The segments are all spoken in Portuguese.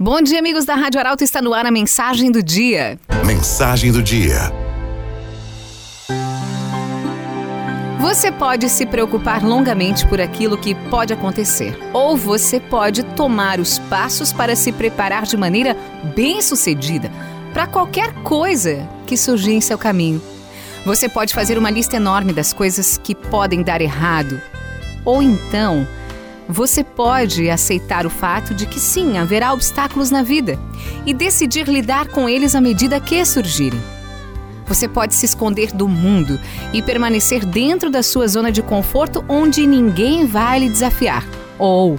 Bom dia, amigos da Rádio Arauto. Está no ar a mensagem do dia. Mensagem do dia. Você pode se preocupar longamente por aquilo que pode acontecer, ou você pode tomar os passos para se preparar de maneira bem-sucedida para qualquer coisa que surgir em seu caminho. Você pode fazer uma lista enorme das coisas que podem dar errado, ou então você pode aceitar o fato de que sim, haverá obstáculos na vida e decidir lidar com eles à medida que surgirem. Você pode se esconder do mundo e permanecer dentro da sua zona de conforto onde ninguém vai lhe desafiar. Ou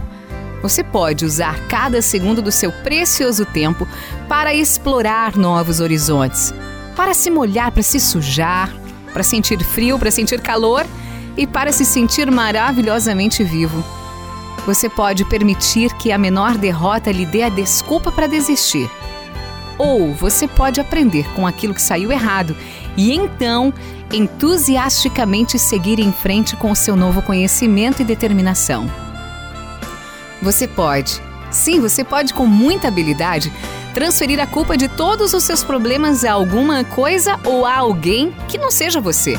você pode usar cada segundo do seu precioso tempo para explorar novos horizontes, para se molhar, para se sujar, para sentir frio, para sentir calor e para se sentir maravilhosamente vivo. Você pode permitir que a menor derrota lhe dê a desculpa para desistir. Ou você pode aprender com aquilo que saiu errado e então entusiasticamente seguir em frente com o seu novo conhecimento e determinação. Você pode, sim, você pode com muita habilidade transferir a culpa de todos os seus problemas a alguma coisa ou a alguém que não seja você.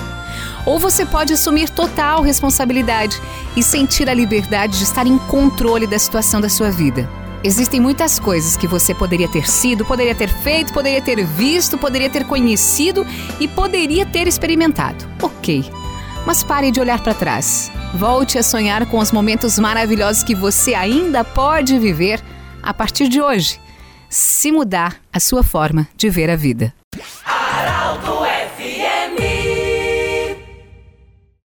Ou você pode assumir total responsabilidade e sentir a liberdade de estar em controle da situação da sua vida. Existem muitas coisas que você poderia ter sido, poderia ter feito, poderia ter visto, poderia ter conhecido e poderia ter experimentado. Ok. Mas pare de olhar para trás. Volte a sonhar com os momentos maravilhosos que você ainda pode viver a partir de hoje, se mudar a sua forma de ver a vida.